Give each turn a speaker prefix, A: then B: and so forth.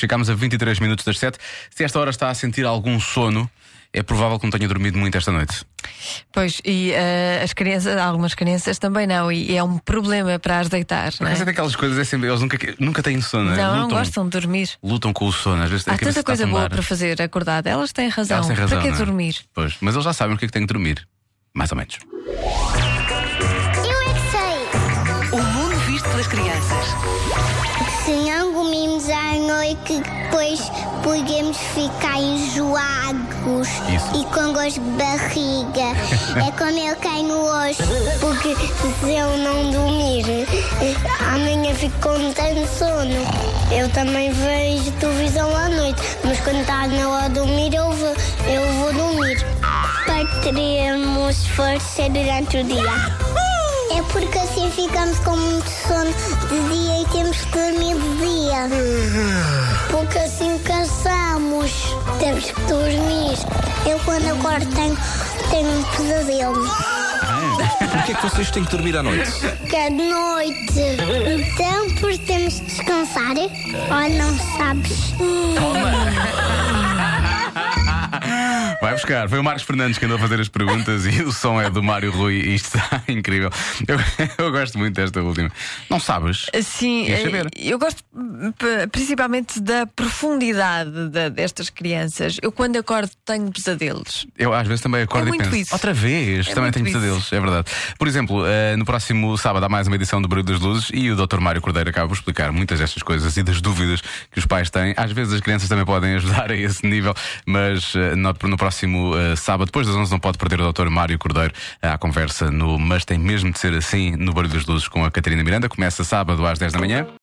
A: Chegamos a 23 minutos das 7. Se esta hora está a sentir algum sono, é provável que não tenha dormido muito esta noite.
B: Pois, e eh, as crianças, algumas crianças também não, e é um problema para as deitar, não é?
A: Mas é daquelas coisas, é sempre, eles nunca, nunca têm sono,
B: Não, não
A: lutam,
B: gostam de dormir.
A: lutam com o sono. Às vezes a
B: Há tanta coisa boa para fazer acordada. Elas têm razão.
A: Elas têm razão,
B: para que
A: não é?
B: dormir?
A: Pois, mas eles já sabem o que é que têm que dormir. Mais ou menos.
C: Eu é que sei.
D: O mundo visto pelas crianças.
C: Se não noite, que depois podemos ficar enjoados
A: Isso.
C: e com gosto de barriga. é como eu caio hoje. Porque se eu não dormir, amanhã fico com tanto sono. Eu também vejo televisão à noite, mas quando está na hora de dormir, eu vou, eu vou dormir. Para termos força durante o dia. É porque assim ficamos com muito sono de dia e temos que dormir de dia. Porque cansamos. Temos que dormir. Eu quando acordo tenho, tenho um pesadelo.
E: Porquê é que vocês têm que dormir à noite?
C: Cada noite. Então, porque temos de descansar. Ou não sabes?
A: Vai buscar. Foi o Marcos Fernandes que andou a fazer as perguntas e o som é do Mário Rui e isto está incrível. Eu, eu gosto muito desta última. Não sabes?
B: Sim, eh, eu gosto principalmente da profundidade da- destas crianças. Eu, quando acordo, tenho pesadelos.
A: Eu às vezes também acordo
B: É
A: e
B: muito
A: penso.
B: isso.
A: Outra vez,
B: É
A: também tenho
B: isso.
A: pesadelos, é verdade. Por exemplo, eh, no próximo sábado há mais uma edição do Barulho das Luzes e o Dr. Mário Cordeiro acaba por explicar muitas destas coisas e das dúvidas que os pais têm. Às vezes as crianças também podem ajudar a esse nível, mas eh, no, no próximo eh, sábado, depois das 11, não pode perder o Dr. Mário Cordeiro à conversa no Mas tem mesmo de ser assim no Barulho das Luzes com a Catarina Miranda. Começa sábado às 10 da manhã.